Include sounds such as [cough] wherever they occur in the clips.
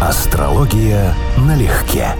Астрология налегке.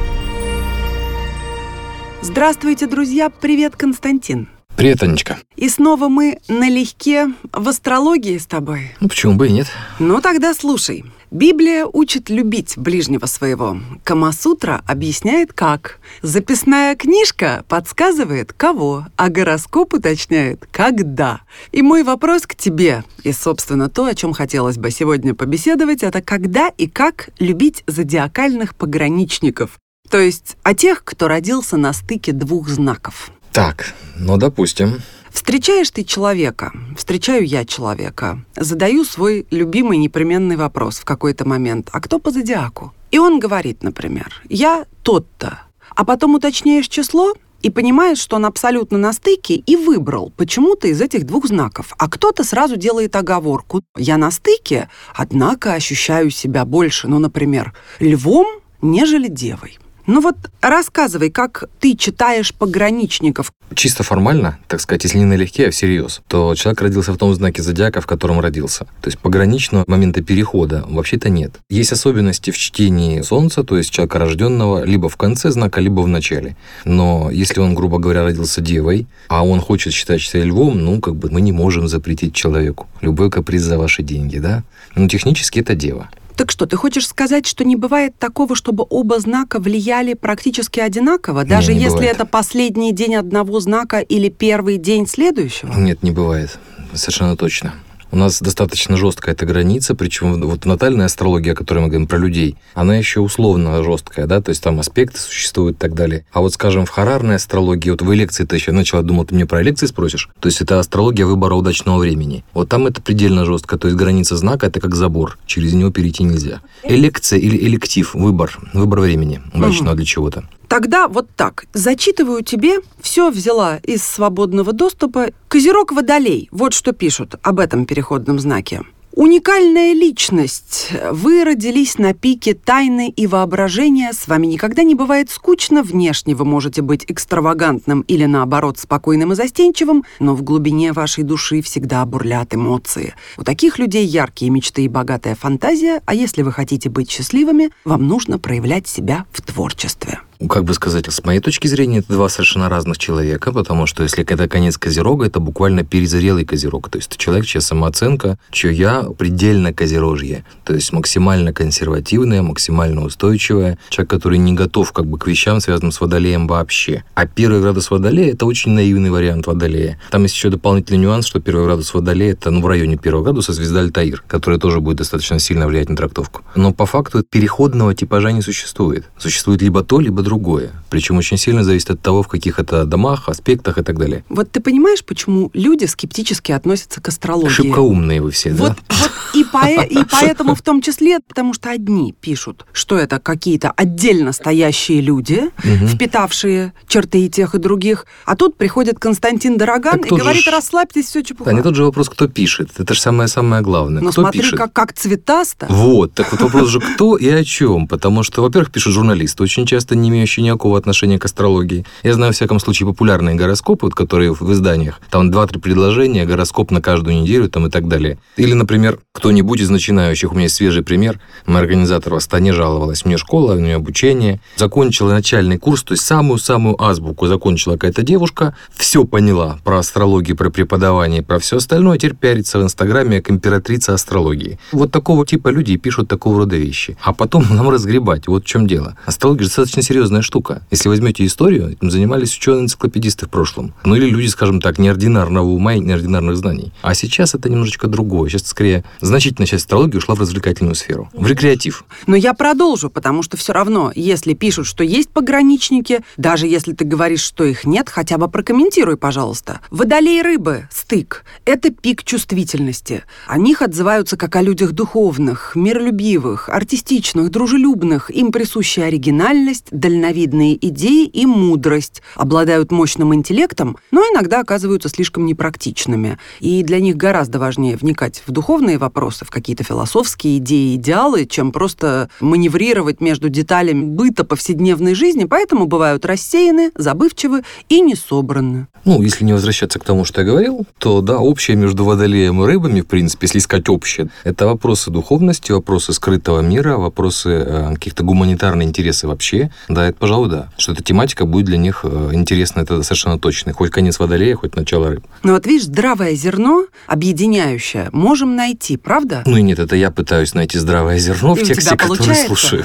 Здравствуйте, друзья! Привет, Константин! Привет, Анечка. И снова мы налегке в астрологии с тобой. Ну, почему бы и нет? Ну, тогда слушай. Библия учит любить ближнего своего. Камасутра объясняет как. Записная книжка подсказывает кого, а гороскоп уточняет когда. И мой вопрос к тебе, и, собственно, то, о чем хотелось бы сегодня побеседовать, это когда и как любить зодиакальных пограничников. То есть о тех, кто родился на стыке двух знаков. Так, ну, допустим. Встречаешь ты человека, встречаю я человека, задаю свой любимый непременный вопрос в какой-то момент, а кто по зодиаку? И он говорит, например, я тот-то, а потом уточняешь число, и понимаешь, что он абсолютно на стыке и выбрал почему-то из этих двух знаков. А кто-то сразу делает оговорку. Я на стыке, однако ощущаю себя больше, ну, например, львом, нежели девой. Ну вот рассказывай, как ты читаешь пограничников. Чисто формально, так сказать, если не налегке, а всерьез, то человек родился в том знаке зодиака, в котором родился. То есть пограничного момента перехода вообще-то нет. Есть особенности в чтении Солнца, то есть человека рожденного либо в конце знака, либо в начале. Но если он, грубо говоря, родился девой, а он хочет считать себя львом, ну, как бы мы не можем запретить человеку. Любой каприз за ваши деньги, да? Но технически это дева. Так что, ты хочешь сказать, что не бывает такого, чтобы оба знака влияли практически одинаково, даже не если бывает. это последний день одного знака или первый день следующего? Нет, не бывает. Совершенно точно. У нас достаточно жесткая эта граница, причем вот натальная астрология, о которой мы говорим про людей, она еще условно жесткая, да, то есть там аспекты существуют и так далее. А вот, скажем, в харарной астрологии, вот в элекции ты еще начала, думал, ты мне про элекции спросишь, то есть это астрология выбора удачного времени. Вот там это предельно жестко, то есть граница знака это как забор, через него перейти нельзя. Элекция или электив, выбор, выбор времени удачного для чего-то. Тогда вот так. Зачитываю тебе, все взяла из свободного доступа. Козерог Водолей. Вот что пишут об этом переходном знаке. Уникальная личность. Вы родились на пике тайны и воображения. С вами никогда не бывает скучно. Внешне вы можете быть экстравагантным или, наоборот, спокойным и застенчивым, но в глубине вашей души всегда бурлят эмоции. У таких людей яркие мечты и богатая фантазия, а если вы хотите быть счастливыми, вам нужно проявлять себя в творчестве. Как бы сказать, с моей точки зрения, это два совершенно разных человека, потому что если это конец козерога, это буквально перезрелый козерог. То есть это человек, чья самооценка, чье я предельно козерожье. То есть максимально консервативная, максимально устойчивая. Человек, который не готов как бы к вещам, связанным с водолеем вообще. А первый градус водолея – это очень наивный вариант водолея. Там есть еще дополнительный нюанс, что первый градус водолея – это ну, в районе первого градуса звезда Альтаир, которая тоже будет достаточно сильно влиять на трактовку. Но по факту переходного типажа не существует. Существует либо то, либо другое. Причем очень сильно зависит от того, в каких это домах, аспектах и так далее. Вот ты понимаешь, почему люди скептически относятся к астрологии? Шибко умные вы все, Вот, да? вот и, пое- и поэтому в том числе, потому что одни пишут, что это какие-то отдельно стоящие люди, впитавшие черты и тех, и других, а тут приходит Константин Дороган Так и же говорит, ж- расслабьтесь, все чепуха. Да, не тот же вопрос, кто пишет. Это же самое-самое главное. Но кто смотри, пишет? как, как цветасто. Вот, так вот вопрос же кто и о чем. Потому что, во-первых, пишут журналисты, очень часто не имеющие никакого отношения к астрологии. Я знаю, во всяком случае, популярные гороскопы, вот, которые в изданиях. Там два-три предложения, гороскоп на каждую неделю там, и так далее. Или, например, кто-нибудь из начинающих, у меня есть свежий пример, мой организатор в Астане жаловалась. У нее школа, у нее обучение. Закончила начальный курс, то есть самую-самую азбуку закончила какая-то девушка, все поняла про астрологию, про преподавание, про все остальное, теперь пиарится в Инстаграме как императрица астрологии. Вот такого типа люди пишут такого рода вещи. А потом [laughs] нам разгребать. Вот в чем дело. Астрология достаточно серьезная штука. Если возьмете историю, этим занимались ученые-энциклопедисты в прошлом. Ну или люди, скажем так, неординарного ума и неординарных знаний. А сейчас это немножечко другое. Сейчас, скорее, значительная часть астрологии ушла в развлекательную сферу. В рекреатив. Но я продолжу, потому что все равно, если пишут, что есть пограничники, даже если ты говоришь, что их нет, хотя бы прокомментируй, пожалуйста. Водолей рыбы, стык, это пик чувствительности. О них отзываются как о людях духовных, миролюбивых, артистичных, дружелюбных. Им присуща оригинальность, дальновидные идеи и мудрость, обладают мощным интеллектом, но иногда оказываются слишком непрактичными. И для них гораздо важнее вникать в духовные вопросы, в какие-то философские идеи, идеалы, чем просто маневрировать между деталями быта повседневной жизни, поэтому бывают рассеяны, забывчивы и не собраны. Ну, если не возвращаться к тому, что я говорил, то да, общее между водолеем и рыбами, в принципе, если искать общее, это вопросы духовности, вопросы скрытого мира, вопросы э, каких-то гуманитарных интересов вообще. Да, это, пожалуй, да. Что эта тематика будет для них э, интересна, это совершенно точно. Хоть конец водолея, хоть начало рыб. Ну вот видишь, здравое зерно, объединяющее, можем найти, правда? Ну и нет, это я пытаюсь найти здравое зерно в И у тексте, который слушаю.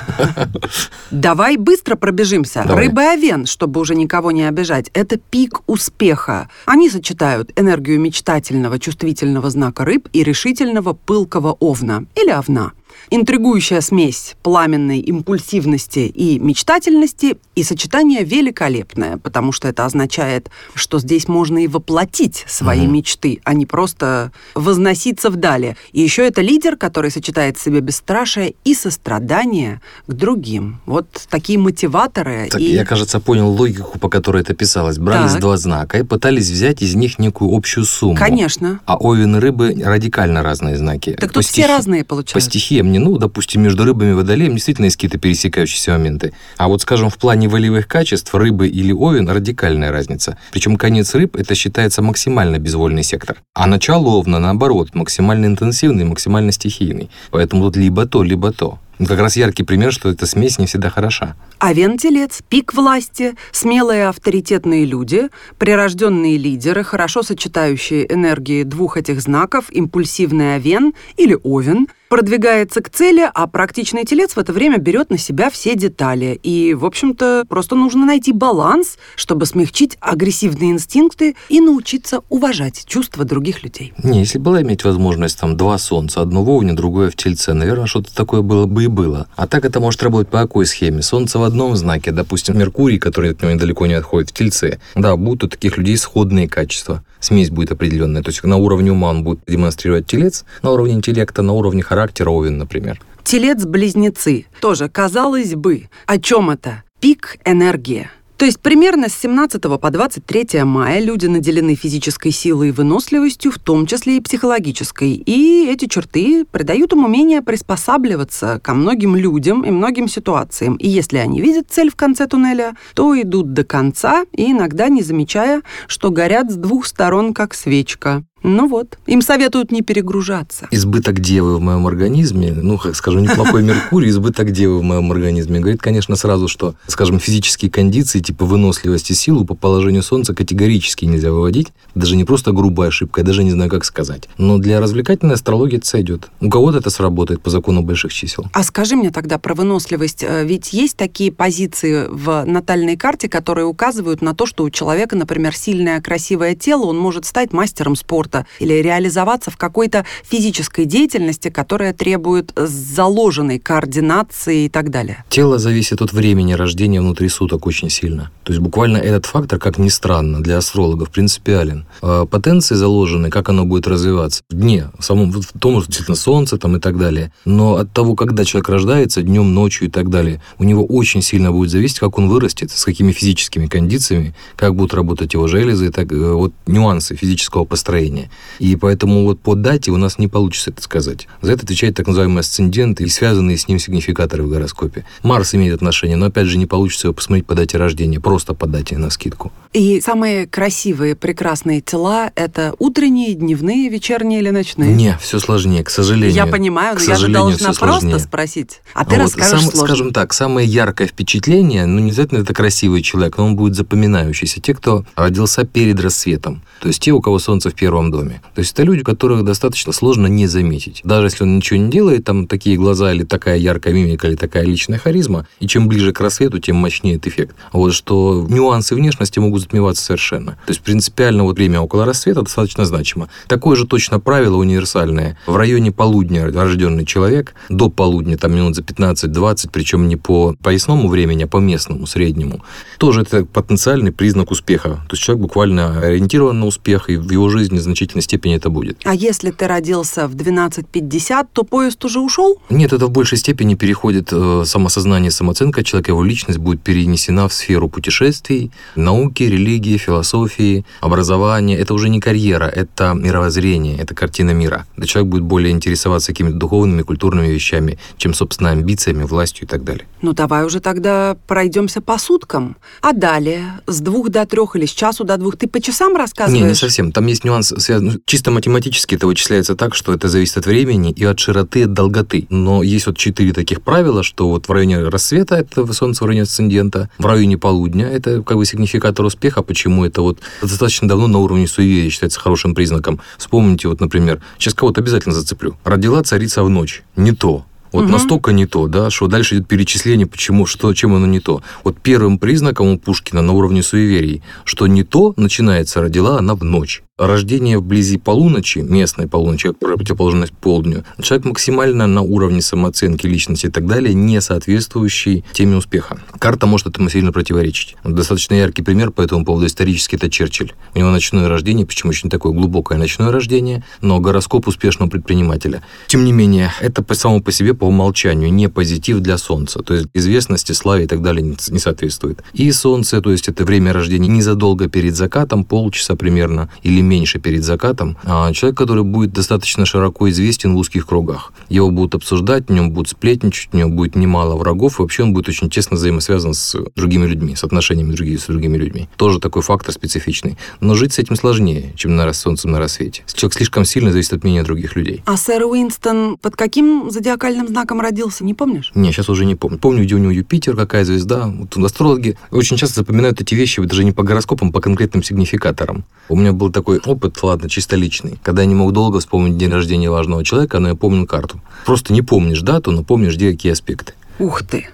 Давай быстро пробежимся. Давай. Рыба и овен, чтобы уже никого не обижать, это пик успеха. Они сочетают энергию мечтательного, чувствительного знака рыб и решительного, пылкого овна или овна. Интригующая смесь пламенной импульсивности и мечтательности и сочетание великолепное, потому что это означает, что здесь можно и воплотить свои Мгм. мечты, а не просто возноситься вдали. И еще это лидер, который сочетает в себе бесстрашие и сострадание к другим. Вот такие мотиваторы. Так, и... я, кажется, понял логику, по которой это писалось. Брались Так. два знака и пытались взять из них некую общую сумму. Конечно. А овен и рыбы радикально разные знаки. Так По тут все стихи- разные По получаются. Не, ну, допустим, между рыбами и водолеем действительно есть какие-то пересекающиеся моменты. А вот, скажем, в плане волевых качеств рыбы или овен радикальная разница. Причем конец рыб это считается максимально безвольный сектор. А начало овна, наоборот, максимально интенсивный, максимально стихийный. Поэтому тут либо то, либо то. Ну, как раз яркий пример, что эта смесь не всегда хороша. Овен-телец, пик власти, смелые авторитетные люди, прирожденные лидеры, хорошо сочетающие энергии двух этих знаков, импульсивный овен или овен, продвигается к цели, а практичный телец в это время берет на себя все детали. И, в общем-то, просто нужно найти баланс, чтобы смягчить агрессивные инстинкты и научиться уважать чувства других людей. Не, если была иметь возможность там два солнца, одно в овне, другое в тельце, наверное, что-то такое было бы и было. А так это может работать по какой схеме? Солнце в одном знаке, допустим, Меркурий, который от него недалеко не отходит, в тельце. Да, будут у таких людей сходные качества. Смесь будет определенная. То есть на уровне ума он будет демонстрировать телец, на уровне интеллекта, на уровне характера овен, например. Телец-близнецы. Тоже, казалось бы, о чем это? Пик энергии. То есть примерно с 17 по 23 мая люди наделены физической силой и выносливостью, в том числе и психологической. И эти черты придают им умение приспосабливаться ко многим людям и многим ситуациям. И если они видят цель в конце туннеля, то идут до конца и иногда не замечая, что горят с двух сторон, как свечка. Ну вот, им советуют не перегружаться. Избыток девы в моем организме, ну, как скажем, неплохой [laughs] Меркурий, избыток девы в моем организме, говорит, конечно, сразу, что, скажем, физические кондиции, типа выносливость и силу по положению Солнца категорически нельзя выводить. Даже не просто грубая ошибка, я даже не знаю, как сказать. Но для развлекательной астрологии это сойдет. У кого-то это сработает по закону больших чисел. А скажи мне тогда про выносливость. Э, Ведь есть такие позиции в натальной карте, которые указывают на то, что у человека, например, сильное, красивое тело, он может стать мастером спорта или реализоваться в какой-то физической деятельности, которая требует заложенной координации и так далее. Тело зависит от времени рождения внутри суток очень сильно. То есть буквально этот фактор, как ни странно, для астрологов принципиален. А Потенции заложены, как оно будет развиваться в дне, в самом в том, что действительно солнце там и так далее. Но от того, когда человек рождается, днем, ночью и так далее, у него очень сильно будет зависеть, как он вырастет, с какими физическими кондициями, как будут работать его железы, и так, э, вот нюансы физического построения. И поэтому вот по дате у нас не получится это сказать. За это отвечает так называемый асцендент и связанные с ним сигнификаторы в гороскопе. Марс имеет отношение, но опять же не получится его посмотреть по дате рождения, просто по дате на скидку. И самые красивые, прекрасные тела – это утренние, дневные, вечерние или ночные? Не, все сложнее, к сожалению. Я понимаю, но я же должна просто сложнее. спросить. А ты Вот расскажешь сам- сложно. Скажем так, самое яркое впечатление, ну, не обязательно это красивый человек, но он будет запоминающийся. Те, кто родился перед рассветом. То есть те, у кого солнце в первом доме. То есть это люди, которых достаточно сложно не заметить. Даже если он ничего не делает, там такие глаза или такая яркая мимика, или такая личная харизма, и чем ближе к рассвету, тем мощнее этот эффект. Вот что нюансы внешности могут затмеваться совершенно. То есть принципиально вот время около рассвета достаточно значимо. Такое же точно правило универсальное. В районе полудня рожденный человек, до полудня, там минут за 15-20, причем не по поясному времени, а по местному, среднему, тоже это потенциальный признак успеха. То есть человек буквально ориентирован на успех, и в его жизни значительной степени это будет. А если ты родился в 12.50, то поезд уже ушел? Нет, это в большей степени переходит э, самосознание, самооценка человека, его личность будет перенесена в сферу путешествий, науки, религии, философии, образования. Это уже не карьера, это мировоззрение, это картина мира. Да человек будет более интересоваться какими-то духовными, культурными вещами, чем, собственно, амбициями, властью и так далее. Ну, давай уже тогда пройдемся по суткам. А далее, с двух до трех или с часу до двух, ты по часам рассказываешь? Не, не совсем. Там есть нюанс, связан, ну, чисто математически это вычисляется так, что это зависит от времени и от широты, от долготы. Но есть вот четыре таких правила, что вот в районе рассвета это солнце в районе асцендента, в районе полудня это как бы сигнификатор успеха, почему это вот достаточно давно на уровне суеверия считается хорошим признаком. Вспомните вот, например, сейчас кого-то обязательно зацеплю. Родила царица в ночь. Не то. Вот угу. настолько не то, да, что дальше идет перечисление, почему, что, чем оно не то. Вот первым признаком у Пушкина на уровне суеверий, что не то начинается, родила она в ночь рождение вблизи полуночи, местной полуночи, которая противоположность полдню, человек максимально на уровне самооценки личности и так далее, не соответствующий теме успеха. Карта может этому сильно противоречить. Достаточно яркий пример по этому поводу исторически это Черчилль. У него ночное рождение, почему очень такое глубокое ночное рождение, но гороскоп успешного предпринимателя. Тем не менее, это по самому по себе по умолчанию не позитив для Солнца. То есть известности, славе и так далее не соответствует. И Солнце, то есть это время рождения незадолго перед закатом, полчаса примерно, или меньше перед закатом, а человек, который будет достаточно широко известен в узких кругах. Его будут обсуждать, в нем будут сплетничать, у него будет немало врагов, и вообще он будет очень тесно взаимосвязан с другими людьми, с отношениями других, с другими людьми. Тоже такой фактор специфичный. Но жить с этим сложнее, чем на солнцем на рассвете. Человек слишком сильно зависит от мнения других людей. А сэр Уинстон под каким зодиакальным знаком родился, не помнишь? Не, сейчас уже не помню. Помню, где у него Юпитер, какая звезда. Вот астрологи очень часто запоминают эти вещи даже не по гороскопам, а по конкретным сигнификаторам. У меня был такой опыт, ладно, чисто личный, когда я не мог долго вспомнить день рождения важного человека, но я помню карту. Просто не помнишь дату, но помнишь, где какие аспекты. Ух ты!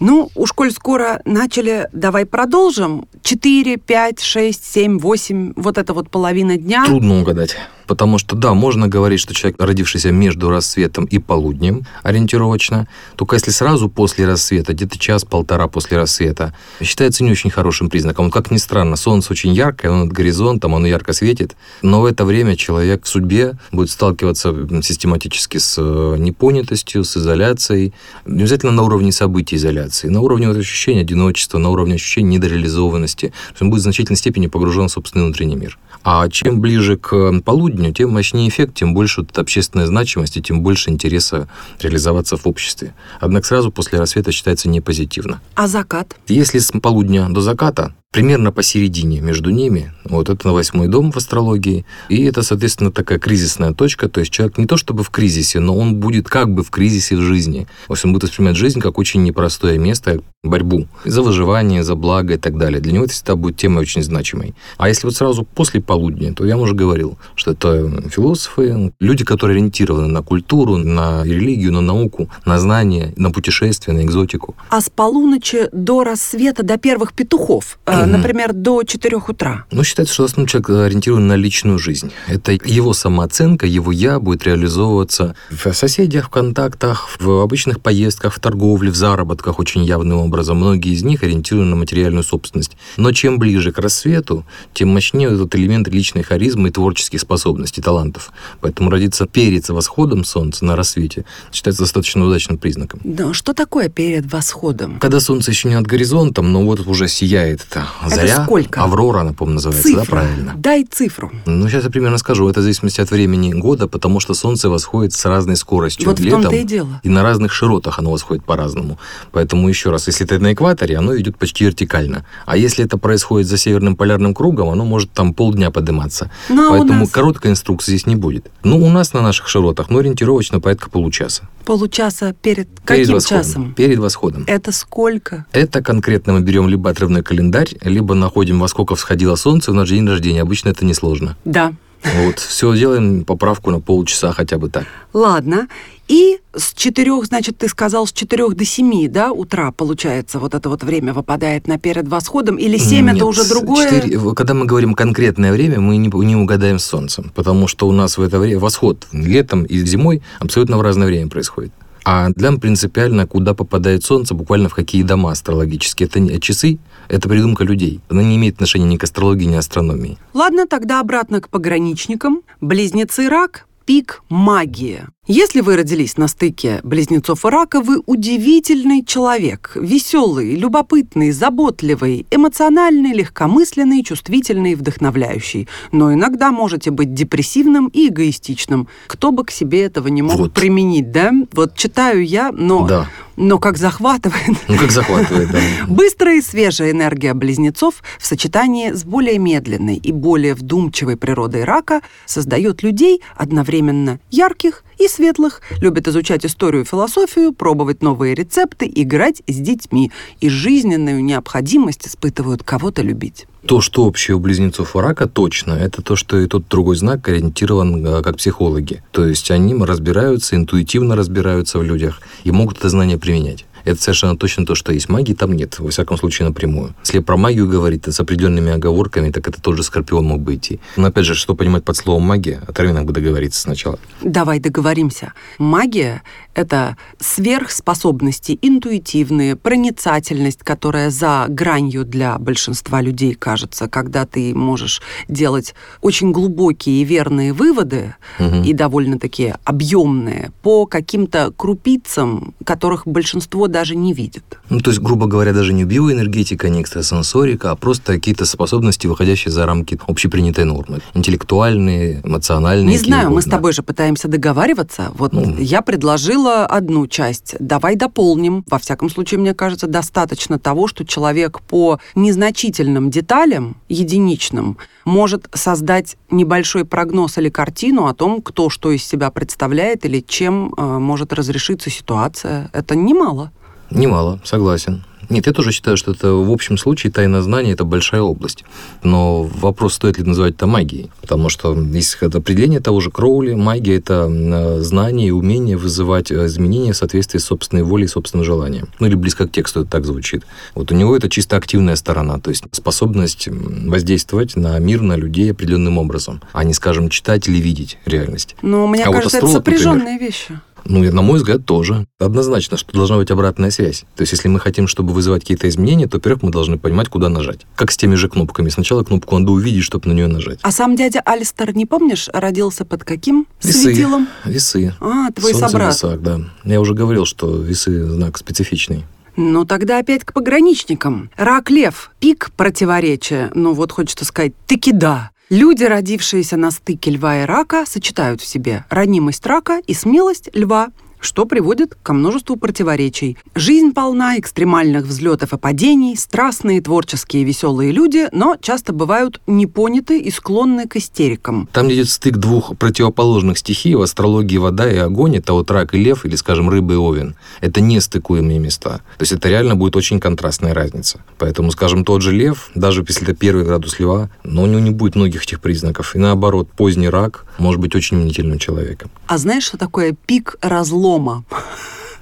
Ну, уж коль скоро начали, давай продолжим. 4, 5, 6, 7, 8, вот это вот половина дня. Трудно угадать. Потому что, да, можно говорить, что человек, родившийся между рассветом и полуднем, ориентировочно, только если сразу после рассвета, где-то час-полтора после рассвета, считается не очень хорошим признаком. Как ни странно, солнце очень яркое, оно над горизонтом, оно ярко светит, но в это время человек в судьбе будет сталкиваться систематически с э, непонятостью, с изоляцией, не обязательно на уровне событий изоляции, на уровне вот ощущения одиночества, на уровне ощущения недореализованности. Он будет в значительной степени погружен в собственный внутренний мир. А чем ближе к полудню, тем мощнее эффект, тем больше вот общественная значимость и тем больше интереса реализоваться в обществе. Однако сразу после рассвета считается не позитивно. А закат? Если с полудня до заката, примерно посередине между ними. Вот это на восьмой дом в астрологии. И это, соответственно, такая кризисная точка. То есть человек не то чтобы в кризисе, но он будет как бы в кризисе в жизни. Есть он будет воспринимать жизнь как очень непростое место, борьбу за выживание, за благо и так далее. Для него это всегда будет темой очень значимой. А если вот сразу после полудня, то я уже говорил, что это философы, люди, которые ориентированы на культуру, на религию, на науку, на знания, на путешествия, на экзотику. А с полуночи до рассвета, до первых петухов, mm-hmm например, до 4 утра? Ну, считается, что основной человек ориентирован на личную жизнь. Это его самооценка, его «я» будет реализовываться в соседях, в контактах, в обычных поездках, в торговле, в заработках очень явным образом. Многие из них ориентированы на материальную собственность. Но чем ближе к рассвету, тем мощнее этот элемент личной харизмы и творческих способностей, талантов. Поэтому родиться перед восходом солнца на рассвете считается достаточно удачным признаком. Да, что такое перед восходом? Когда солнце еще не над горизонтом, но вот уже сияет это Заря, это сколько? Аврора, она, по-моему, называется, Цифра. да, правильно? Дай цифру. Ну, сейчас я примерно скажу. Это в зависимости от времени года, потому что Солнце восходит с разной скоростью. Вот летом, в том-то и дело. И на разных широтах оно восходит по-разному. Поэтому, еще раз, если это на экваторе, оно идет почти вертикально. А если это происходит за северным полярным кругом, оно может там полдня подниматься. Ну, а Поэтому нас... короткой инструкции здесь не будет. Ну, у нас на наших широтах, ну, ориентировочно порядка получаса. Получаса перед, перед каким восходом. часом? Перед восходом. Это сколько? Это конкретно мы берем либо отрывной календарь, либо находим, во сколько всходило солнце в наш день рождения. Обычно это несложно. Да. Вот, все делаем поправку на полчаса хотя бы так. Ладно. И с четырех, значит, ты сказал, с четырех до семи, да, утра, получается, вот это вот время выпадает на перед восходом, или семь это уже другое? 4, когда мы говорим конкретное время, мы не, не угадаем с солнцем, потому что у нас в это время восход летом и зимой абсолютно в разное время происходит. А для нам принципиально, куда попадает Солнце, буквально в какие дома астрологические. Это не часы, это придумка людей. Она не имеет отношения ни к астрологии, ни к астрономии. Ладно, тогда обратно к пограничникам. Близнецы рак, пик магии. Если вы родились на стыке близнецов и рака, вы удивительный человек. Веселый, любопытный, заботливый, эмоциональный, легкомысленный, чувствительный, вдохновляющий. Но иногда можете быть депрессивным и эгоистичным. Кто бы к себе этого не мог Вот. применить, да? Вот читаю я, но, Да. Но как захватывает. Ну, как захватывает, да. Быстрая и свежая энергия близнецов в сочетании с более медленной и более вдумчивой природой рака создает людей одновременно ярких и светлых, любят изучать историю и философию, пробовать новые рецепты, играть с детьми и жизненную необходимость испытывают кого-то любить. То, что общее у близнецов и рака, точно, это то, что и тот другой знак ориентирован э, как психологи. То есть они разбираются, интуитивно разбираются в людях и могут это знание применять. Это совершенно точно то, что есть. Магии там нет, во всяком случае, напрямую. Если про магию говорить, с определенными оговорками, так это тот же Скорпион мог бы идти. Но опять же, что понимать под словом магия, Оторвинок бы договориться сначала. Давай договоримся. Магия — это сверхспособности интуитивные, проницательность, которая за гранью для большинства людей кажется, когда ты можешь делать очень глубокие и верные выводы Мгм. и довольно-таки объемные по каким-то крупицам, которых большинство даже не видит. Ну, то есть, грубо говоря, даже не биоэнергетика, не экстрасенсорика, а просто какие-то способности, выходящие за рамки общепринятой нормы. Интеллектуальные, эмоциональные. Не знаю, мы с угодно. тобой же пытаемся договариваться. Вот Ну. я предложила одну часть. Давай дополним. Во всяком случае, мне кажется, достаточно того, что человек по незначительным деталям, единичным, может создать небольшой прогноз или картину о том, кто что из себя представляет или чем э, может разрешиться ситуация. Это немало. Немало, согласен. Нет, я тоже считаю, что это в общем случае тайна знания – это большая область. Но вопрос, стоит ли называть это магией. Потому что есть это определение того же Кроули. Магия – это э, знание и умение вызывать э, изменения в соответствии с собственной волей и собственным желанием. Ну или близко к тексту это так звучит. Вот у него это чисто активная сторона, то есть способность воздействовать на мир, на людей определенным образом, а не, скажем, читать или видеть реальность. Но мне А вот кажется, это астролог, например, сопряженные вещи. Ну, на мой взгляд, тоже. Однозначно, что должна быть обратная связь. То есть, если мы хотим, чтобы вызывать какие-то изменения, то, во-первых, мы должны понимать, куда нажать. Как с теми же кнопками. Сначала кнопку надо увидеть, чтобы на нее нажать. А сам дядя Алистер, не помнишь, родился под каким Весы. светилом? Весы. А, твой Солнце собрат. весах, да. Я уже говорил, что весы знак специфичный. Ну, тогда опять к пограничникам. Рак-лев, пик противоречия. Ну, вот хочется сказать, таки да. Люди, родившиеся на стыке льва и рака, сочетают в себе ранимость рака и смелость льва, что приводит ко множеству противоречий. Жизнь полна экстремальных взлетов и падений, страстные, творческие, веселые люди, но часто бывают непоняты и склонны к истерикам. Там идет стык двух противоположных стихий, в астрологии вода и огонь, это вот рак и лев, или, скажем, рыба и овен. Это не стыкуемые места. То есть это реально будет очень контрастная разница. Поэтому, скажем, тот же лев, даже если это первый градус льва, но у него не будет многих этих признаков. И наоборот, поздний рак может быть очень мнительным человеком. А знаешь, что такое пик разлома?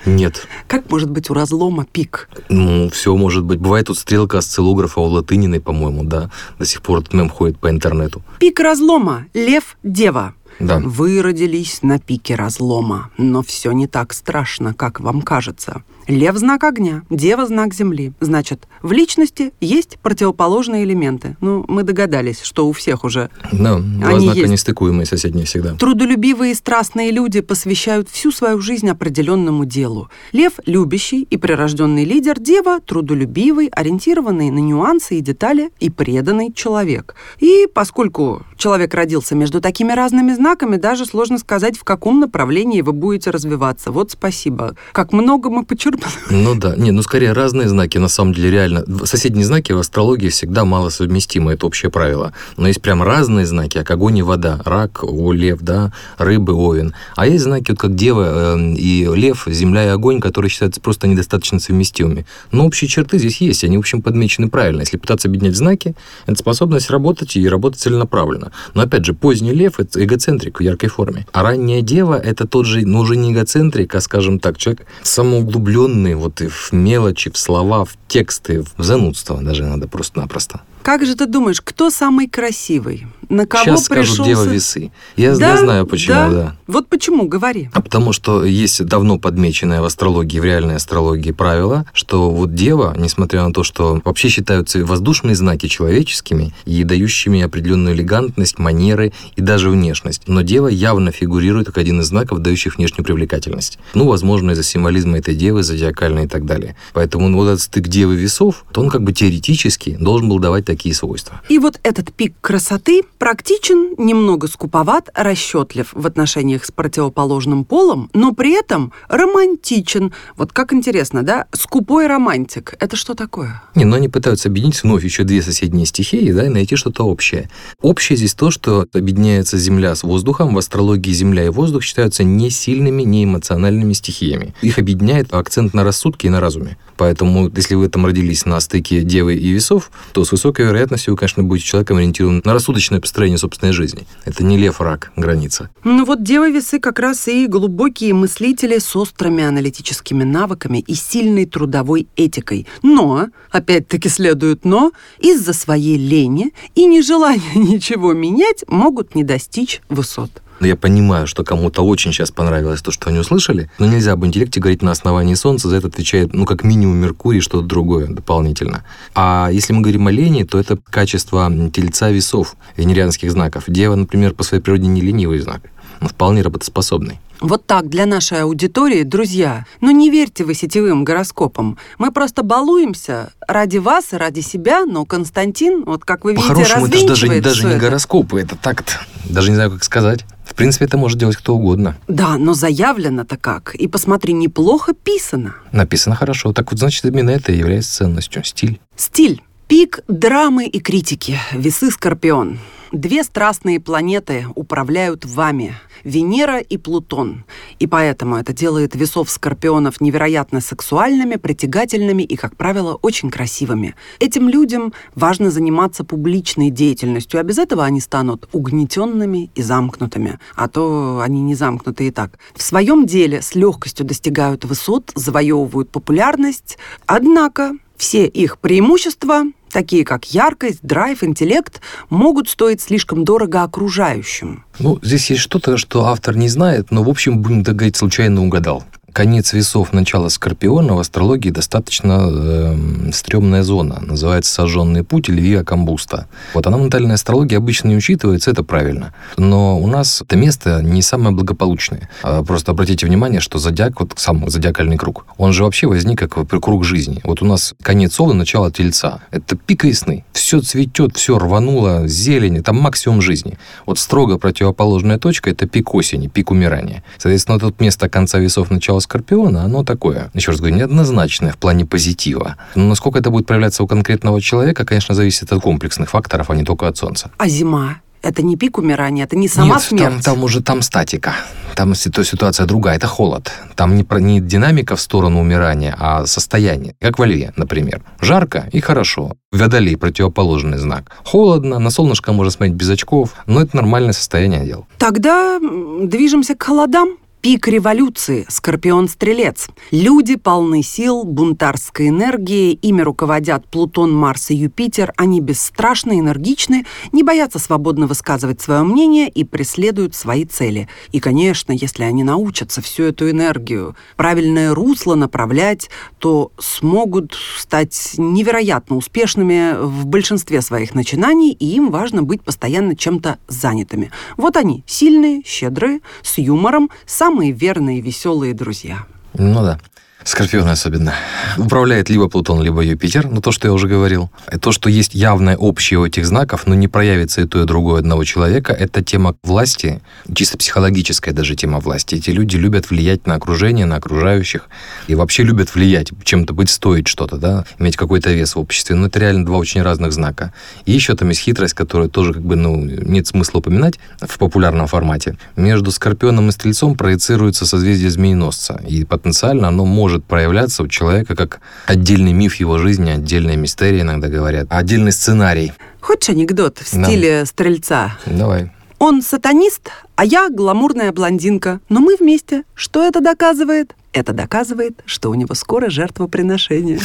Нет. Как может быть у разлома пик? Ну, все может быть. Бывает тут стрелка осциллографа у Латыниной, по-моему, да. До сих пор этот мем ходит по интернету. Пик разлома. Лев, дева. Да. Вы родились на пике разлома, но все не так страшно, как вам кажется. Лев – знак огня, дева – знак земли. Значит, в личности есть противоположные элементы. Ну, мы догадались, что у всех уже. Да, два знака есть. нестыкуемые соседние всегда. Трудолюбивые и страстные люди посвящают всю свою жизнь определенному делу. Лев – любящий и прирожденный лидер, дева – трудолюбивый, ориентированный на нюансы и детали и преданный человек. И поскольку человек родился между такими разными знаками, даже сложно сказать, в каком направлении вы будете развиваться. Вот спасибо. Как много мы почерпнули. Ну да, не, ну скорее разные знаки, на самом деле реально. Соседние знаки в астрологии всегда мало совместимы, это общее правило. Но есть прям разные знаки, как огонь и вода, рак, о, лев, да, рыбы, овен. А есть знаки, вот как дева э, и лев, земля и огонь, которые считаются просто недостаточно совместимыми. Но общие черты здесь есть, они, в общем, подмечены правильно. Если пытаться объединять знаки, это способность работать и работать целенаправленно. Но опять же, поздний лев – это эгоцентрик в яркой форме. А ранняя дева – это тот же, ну уже не эгоцентрик, а, скажем так, человек самоуглубленный вот и в мелочи, в слова, в тексты, в занудство даже надо просто-напросто. Как же ты думаешь, кто самый красивый? На кого Сейчас пришелся? скажут дева весы. Я, Да, я знаю почему, да. да. Вот почему, говори. А потому что есть давно подмеченное в астрологии, в реальной астрологии правило, что вот дева, несмотря на то, что вообще считаются воздушные знаки человеческими и дающими определенную элегантность, манеры и даже внешность, но дева явно фигурирует как один из знаков, дающих внешнюю привлекательность. Ну, возможно, из-за символизма этой девы, зодиакальной и так далее. Поэтому ну, вот этот стык девы весов, то он как бы теоретически должен был давать такие свойства. И вот этот пик красоты практичен, немного скуповат, расчетлив в отношениях с противоположным полом, но при этом романтичен. Вот как интересно, да? Скупой романтик. Это что такое? Не, но они пытаются объединить вновь еще две соседние стихии, да, и найти что-то общее. Общее здесь то, что объединяется Земля с воздухом. В астрологии Земля и воздух считаются не сильными, не эмоциональными стихиями. Их объединяет акцент на рассудке и на разуме. Поэтому, если вы там родились на стыке Девы и Весов, то с высокой вероятностью вы, конечно, будете человеком ориентированным на рассудочное построение собственной жизни. Это не лев, рак, граница. Ну вот девы весы как раз и глубокие мыслители с острыми аналитическими навыками и сильной трудовой этикой. Но, опять-таки следует но, из-за своей лени и нежелания [laughs] ничего менять могут не достичь высот. Но я понимаю, что кому-то очень сейчас понравилось то, что они услышали, но нельзя об интеллекте говорить на основании Солнца, за это отвечает, ну, как минимум, Меркурий, что-то другое дополнительно. А если мы говорим о лени, то это качество тельца весов, венерианских знаков. Дева, например, по своей природе не ленивый знак, но вполне работоспособный. Вот так для нашей аудитории, друзья. Но не верьте вы сетевым гороскопам. Мы просто балуемся ради вас и ради себя, но Константин, вот как вы видите, По-хорошему, это же даже, даже не это. гороскопы, это так-то. Даже не знаю, как сказать. В принципе, это может делать кто угодно. Да, но заявлено-то как. И посмотри, неплохо писано. Написано хорошо. Так вот, значит, именно это и является ценностью. Стиль. Стиль. Пик драмы и критики. Весы Скорпион. Две страстные планеты управляют вами. Венера и Плутон. И поэтому это делает весов скорпионов невероятно сексуальными, притягательными и, как правило, очень красивыми. Этим людям важно заниматься публичной деятельностью, а без этого они станут угнетенными и замкнутыми. А то они не замкнуты и так. В своем деле с легкостью достигают высот, завоевывают популярность. Однако все их преимущества такие как яркость, драйв, интеллект, могут стоить слишком дорого окружающим. Ну, здесь есть что-то, что автор не знает, но, в общем, будем так говорить, случайно угадал. Конец весов начала Скорпиона в астрологии достаточно э, стрёмная зона. Называется «Сожженный путь» или «Виа Камбуста». Вот она в натальной астрологии обычно не учитывается, это правильно. Но у нас это место не самое благополучное. А Просто обратите внимание, что зодиак, вот сам зодиакальный круг, он же вообще возник как круг жизни. Вот у нас конец Овна, начало Тельца. Это пик весны. Все цветет, все рвануло, зелень, это максимум жизни. Вот строго противоположная точка – это пик осени, пик умирания. Соответственно, это место конца весов, начала Скорпиона, оно такое, еще раз говорю, неоднозначное в плане позитива. Но насколько это будет проявляться у конкретного человека, конечно, зависит от комплексных факторов, а не только от Солнца. А зима? Это не пик умирания, это не сама Нет, смерть. Там, там уже там статика. Там ситу- ситуация другая, это холод. Там не, про- не динамика в сторону умирания, а состояние. Как во льве, например. Жарко и хорошо. Водолей – противоположный знак. Холодно, на солнышко можно смотреть без очков, но это нормальное состояние дел. Тогда движемся к холодам. Пик революции, Скорпион-стрелец. Люди полны сил, бунтарской энергии, ими руководят Плутон, Марс и Юпитер. Они бесстрашны, энергичны, не боятся свободно высказывать свое мнение и преследуют свои цели. И, конечно, если они научатся всю эту энергию правильное русло направлять, то смогут стать невероятно успешными в большинстве своих начинаний, и им важно быть постоянно чем-то занятыми. Вот они, сильные, щедрые, с юмором, самые верные веселые друзья. Ну да. Скорпионы особенно. Управляет либо Плутон, либо Юпитер, но то, что я уже говорил. И то, что есть явное общее у этих знаков, но не проявится и то, и другое одного человека, это тема власти, чисто психологическая даже тема власти. Эти люди любят влиять на окружение, на окружающих, и вообще любят влиять, чем-то быть, стоить что-то, да, иметь какой-то вес в обществе. Но это реально два очень разных знака. И еще там есть хитрость, которую тоже как бы, ну, нет смысла упоминать в популярном формате. Между Скорпионом и Стрельцом проецируется созвездие Змееносца, и потенциально оно может может проявляться у человека как отдельный миф его жизни, отдельная мистерия, иногда говорят, отдельный сценарий. Хочешь анекдот в Да. стиле стрельца? Давай. Он сатанист, а я гламурная блондинка. Но мы вместе. Что это доказывает? Это доказывает, что у него скоро жертвоприношение.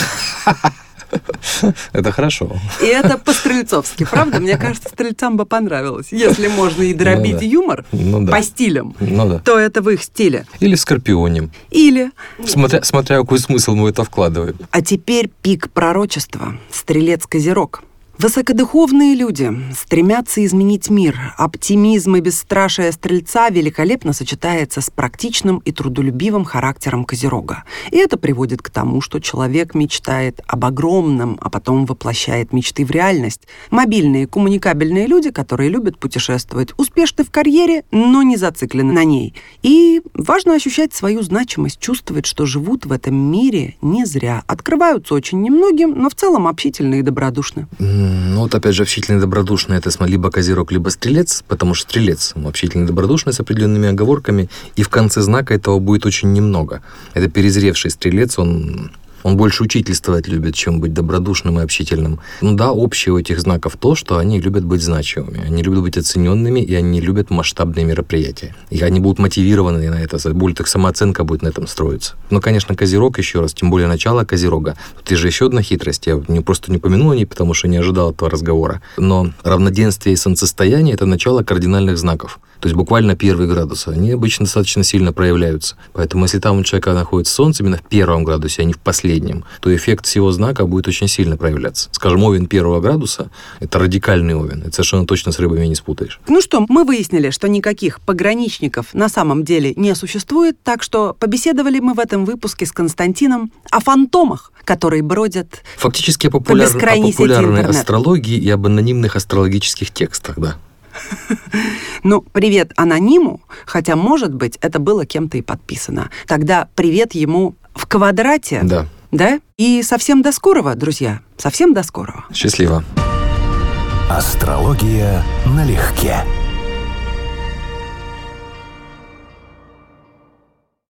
[laughs] Это хорошо. И это по-стрельцовски, правда? Мне кажется, стрельцам бы понравилось. Если можно и дробить Ну да. юмор Ну да. по стилям, Ну да. то это в их стиле. Или в Скорпионе. Или Смотря, смотря какой смысл мы это вкладываем. А теперь пик пророчества. Стрелец-козерог. Высокодуховные люди стремятся изменить мир. Оптимизм и бесстрашие стрельца великолепно сочетается с практичным и трудолюбивым характером козерога. И это приводит к тому, что человек мечтает об огромном, а потом воплощает мечты в реальность. Мобильные, коммуникабельные люди, которые любят путешествовать, успешны в карьере, но не зациклены на ней. И важно ощущать свою значимость, чувствовать, что живут в этом мире не зря. Открываются очень немногим, но в целом общительны и добродушны. Ну вот опять же, общительный добродушный это либо козерог, либо стрелец, потому что стрелец общительный добродушный с определенными оговорками, и в конце знака этого будет очень немного. Это перезревший стрелец, он он больше учительствовать любит, чем быть добродушным и общительным. Ну да, общее у этих знаков то, что они любят быть значимыми, они любят быть оцененными, и они любят масштабные мероприятия. И они будут мотивированы на это, будет их самооценка будет на этом строиться. Ну, конечно, Козерог еще раз, тем более начало Козерога. Тут же еще одна хитрость, я не, просто не помянул о ней, потому что не ожидал этого разговора. Но равноденствие и солнцестояние – это начало кардинальных знаков. То есть буквально первые градусы, они обычно достаточно сильно проявляются. Поэтому если там у человека находится солнце именно в первом градусе, а не в последнем, то эффект всего знака будет очень сильно проявляться. Скажем, овен первого градуса – это радикальный овен. Это совершенно точно с рыбами не спутаешь. Ну что, мы выяснили, что никаких пограничников на самом деле не существует, так что побеседовали мы в этом выпуске с Константином о фантомах, которые бродят Фактически о, популяр- о бескрайней сети популярной астрологии и об анонимных астрологических текстах, да. [laughs] Ну, привет анониму, хотя, может быть, это было кем-то и подписано. Тогда привет ему в квадрате. Да. Да? И совсем до скорого, друзья. Совсем до скорого. Счастливо. Астрология налегке.